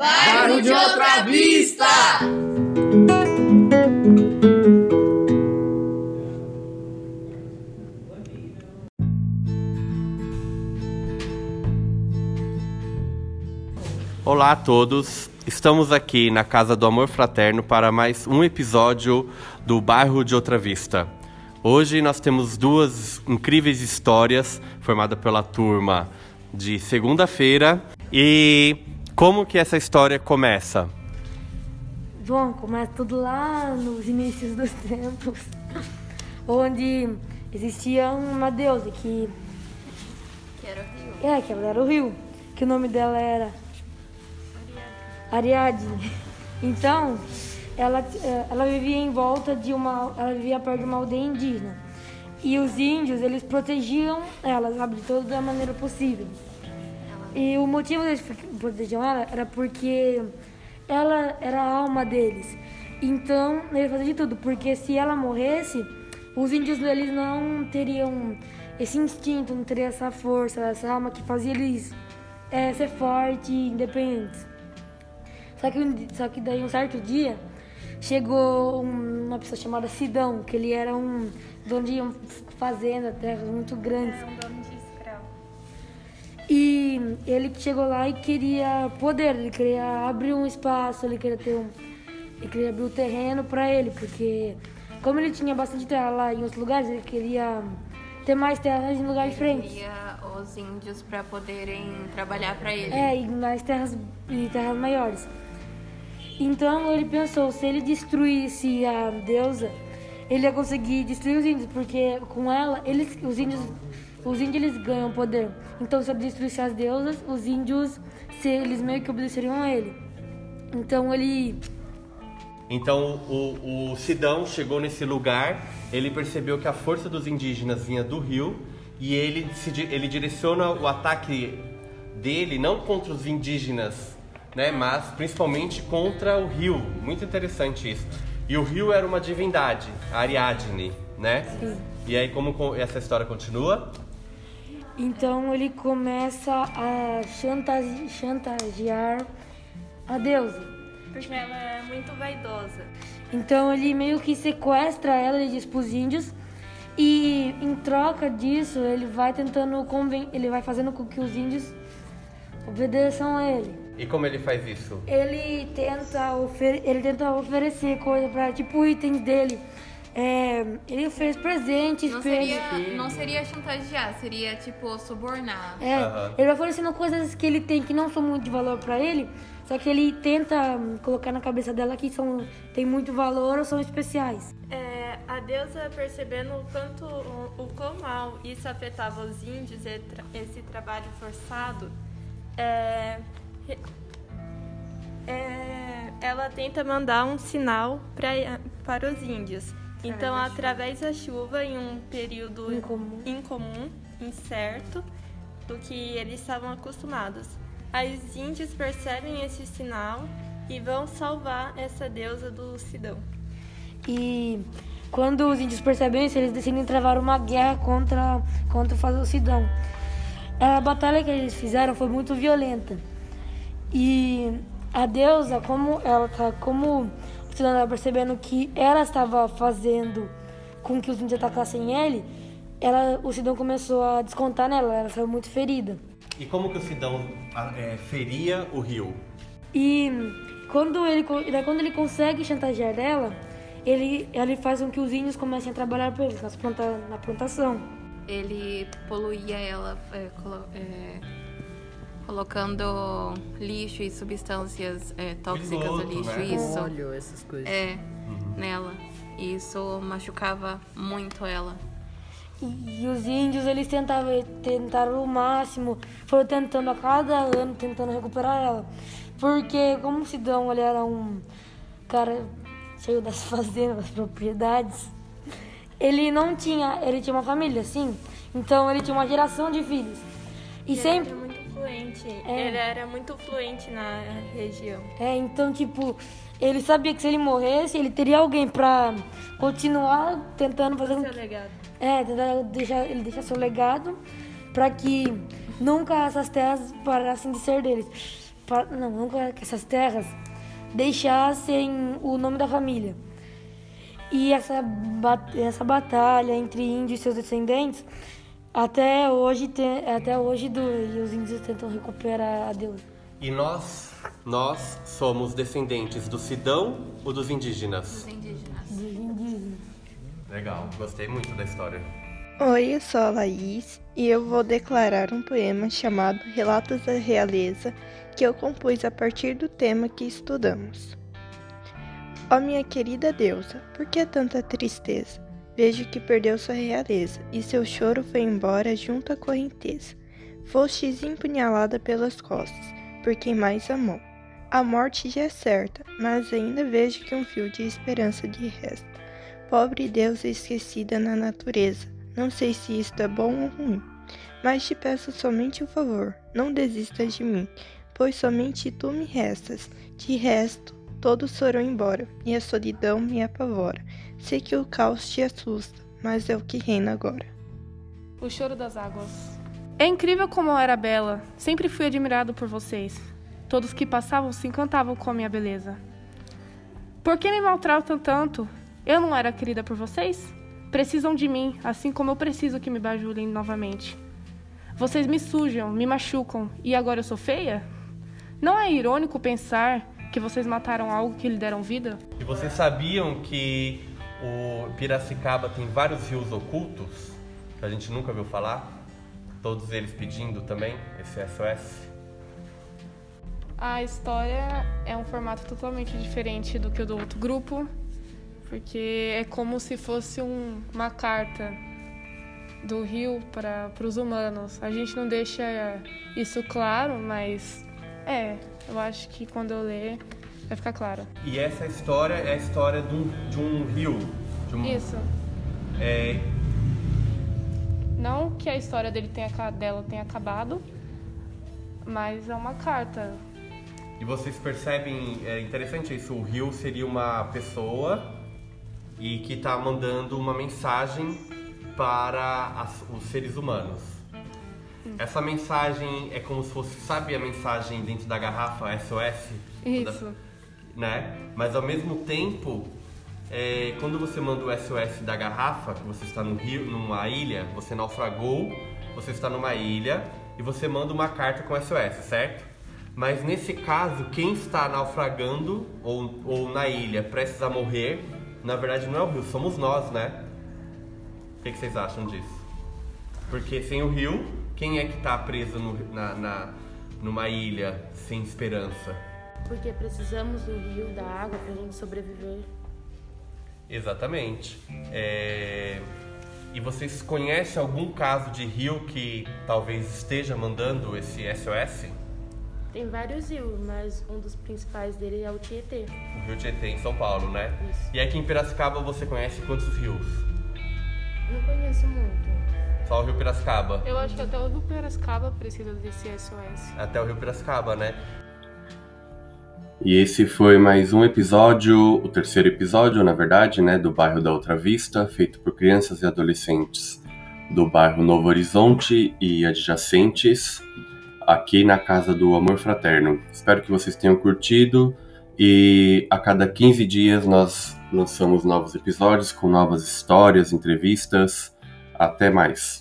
Bairro de Outra Vista! Olá a todos, estamos aqui na Casa do Amor Fraterno para mais um episódio do Bairro de Outra Vista. Hoje nós temos duas incríveis histórias formadas pela turma de segunda-feira e como que essa história começa? Bom, começa tudo lá nos inícios dos tempos, onde existia uma deusa que. Que era o rio. É, que ela era o rio, que o nome dela era Ariadne. Então, ela, ela vivia em volta de uma. Ela vivia perto de uma aldeia indígena. E os índios, eles protegiam ela, sabe, de toda maneira possível. E o motivo deles protegiam ela era porque ela era a alma deles. Então, eles faziam de tudo, porque se ela morresse, os índios eles não teriam esse instinto, não teriam essa força, essa alma que fazia eles é, ser fortes e independentes. Só que, só que daí um certo dia chegou um- uma pessoa chamada Sidão, que ele era um dono de uma fazenda, terras muito grandes. Um dono de. E ele chegou lá e queria poder, ele queria abrir um espaço, ele queria ter um. Ele queria abrir o terreno para ele, porque como ele tinha bastante terra lá em outros lugares, ele queria ter mais terras em lugares diferentes. Queria os índios para poderem trabalhar para ele. É, e mais terras e terras maiores. Então ele pensou, se ele destruísse a deusa, ele ia conseguir destruir os índios, porque com ela, eles, os índios, os índios eles ganham poder. Então se destruísse as deusas, os índios, se eles meio que obedeceriam a ele. Então ele Então o, o Sidão chegou nesse lugar, ele percebeu que a força dos indígenas vinha do rio e ele, se, ele direciona o ataque dele não contra os indígenas, né, mas principalmente contra o rio. Muito interessante isso. E o rio era uma divindade, Ariadne, né? E aí como co- essa história continua? Então ele começa a chantagear a deusa. Porque ela é muito vaidosa. Então ele meio que sequestra ela, ele diz pros índios. E em troca disso, ele vai tentando conven... ele vai fazendo com que os índios obedeçam a ele. E como ele faz isso? Ele tenta, ofer... ele tenta oferecer coisa para tipo itens dele. É, ele oferece presentes, Não pra ele. seria, não seria chantagear, seria tipo subornar. É, Aham. ele vai oferecendo coisas que ele tem que não são muito de valor pra ele, só que ele tenta hum, colocar na cabeça dela que são tem muito valor ou são especiais. É, a deusa percebendo o quanto o, o quão mal isso afetava os índios e esse trabalho forçado, é, é, ela tenta mandar um sinal pra, para os índios. Então, através da chuva, em um período Incomum. incomum, incerto, do que eles estavam acostumados. Aí os índios percebem esse sinal e vão salvar essa deusa do Sidão. E quando os índios percebem isso, eles decidem travar uma guerra contra, contra o Fazocidão. A batalha que eles fizeram foi muito violenta. E a deusa, como ela tá, como estava percebendo que ela estava fazendo com que os índios atacassem ele, ela, o Sidão começou a descontar nela, ela saiu muito ferida. E como que o Sidão ah, é, feria o rio? E quando ele, quando ele consegue chantagear ela, ele, ele faz com que os índios comecem a trabalhar para eles nas planta, na plantação. Ele poluía ela é, colo- é, colocando lixo e substâncias é, tóxicas no lixo. né? Isso. Óleo, essas coisas. É, nela. E isso machucava muito ela. E, e os índios, eles tentavam, tentaram o máximo, foram tentando a cada ano, tentando recuperar ela. Porque como o Sidão, ele era um cara cheio das fazendas, das propriedades, ele não tinha, ele tinha uma família, sim. Então ele tinha uma geração de filhos. E sempre... Ele era muito fluente. É. Ele era muito fluente na região. É, então, tipo, ele sabia que se ele morresse, ele teria alguém pra continuar tentando fazer Seu que... legado. É, tentar deixar, ele deixar seu legado pra que nunca essas terras parassem de ser deles. não, não que essas terras deixassem o nome da família. E essa, essa batalha entre índios e seus descendentes, até hoje, tem, até hoje do, e os índios tentam recuperar a deusa. E nós, nós somos descendentes do Sidão ou dos indígenas? Indígenas. Dos indígenas. Legal, gostei muito da história. Oi, eu sou a Laís e eu vou declarar um poema chamado Relatos da Realeza que eu compus a partir do tema que estudamos. Ó minha querida deusa, por que tanta tristeza? Vejo que perdeu sua realeza e seu choro foi embora junto à correnteza. Fostes empunhalada pelas costas por quem mais amou. A morte já é certa, mas ainda vejo que um fio de esperança lhe resta. Pobre deusa esquecida na natureza, não sei se isto é bom ou ruim, mas te peço somente um favor, não desistas de mim, pois somente tu me restas. De resto, todos foram embora, e a solidão me apavora. Sei que o caos te assusta, mas é o que reina agora. O choro das águas. É incrível como eu era bela. Sempre fui admirado por vocês. Todos que passavam se encantavam com a minha beleza. Por que me maltratam tanto? Eu não era querida por vocês? Precisam de mim, assim como eu preciso que me bajulem novamente. Vocês me sujam, me machucam e agora eu sou feia? Não é irônico pensar que vocês mataram algo que lhe deram vida? E vocês sabiam que o Piracicaba tem vários rios ocultos que a gente nunca viu falar? Todos eles pedindo também esse SOS? A história é um formato totalmente diferente do que o do outro grupo, porque é como se fosse um- uma carta do rio para os humanos. A gente não deixa isso claro, mas é, eu acho que quando eu ler vai ficar claro. E essa história é a história de um, de um rio. De um, Isso. É, Não que a história dele tenha, dela tenha acabado, mas é uma carta. e vocês percebem, é interessante isso, o rio seria uma pessoa e que está mandando uma mensagem para as- os seres humanos. Essa mensagem é como se fosse, sabe a mensagem dentro da garrafa SOS? Isso. né? Mas ao mesmo tempo, é, quando você manda o SOS da garrafa, que você está no rio, numa ilha, você naufragou, você está numa ilha e você manda uma carta com SOS, certo? Mas nesse caso, quem está naufragando ou, ou na ilha prestes a morrer, na verdade não é o rio, somos nós, né? O que, que vocês acham disso? Porque sem o rio, quem é que está preso no- na, na- numa ilha sem esperança? Porque precisamos do rio, da água pra gente sobreviver. Exatamente. É, E vocês conhecem algum caso de rio que talvez esteja mandando esse SOS? Tem vários rios, mas um dos principais dele é o Tietê. O Rio Tietê em São Paulo, né? Isso. E aqui em Piracicaba você conhece quantos rios? Não conheço muito. Só o Rio Piracicaba. Eu acho que até o Rio Piracicaba precisa desse SOS. Até o Rio Piracicaba, né? E esse foi mais um episódio, o terceiro episódio, na verdade, né, do bairro da Outra Vista, feito por crianças e adolescentes do bairro Novo Horizonte e adjacentes, aqui na Casa do Amor Fraterno. Espero que vocês tenham curtido e a cada 15 dias nós lançamos novos episódios com novas histórias, entrevistas. Até mais.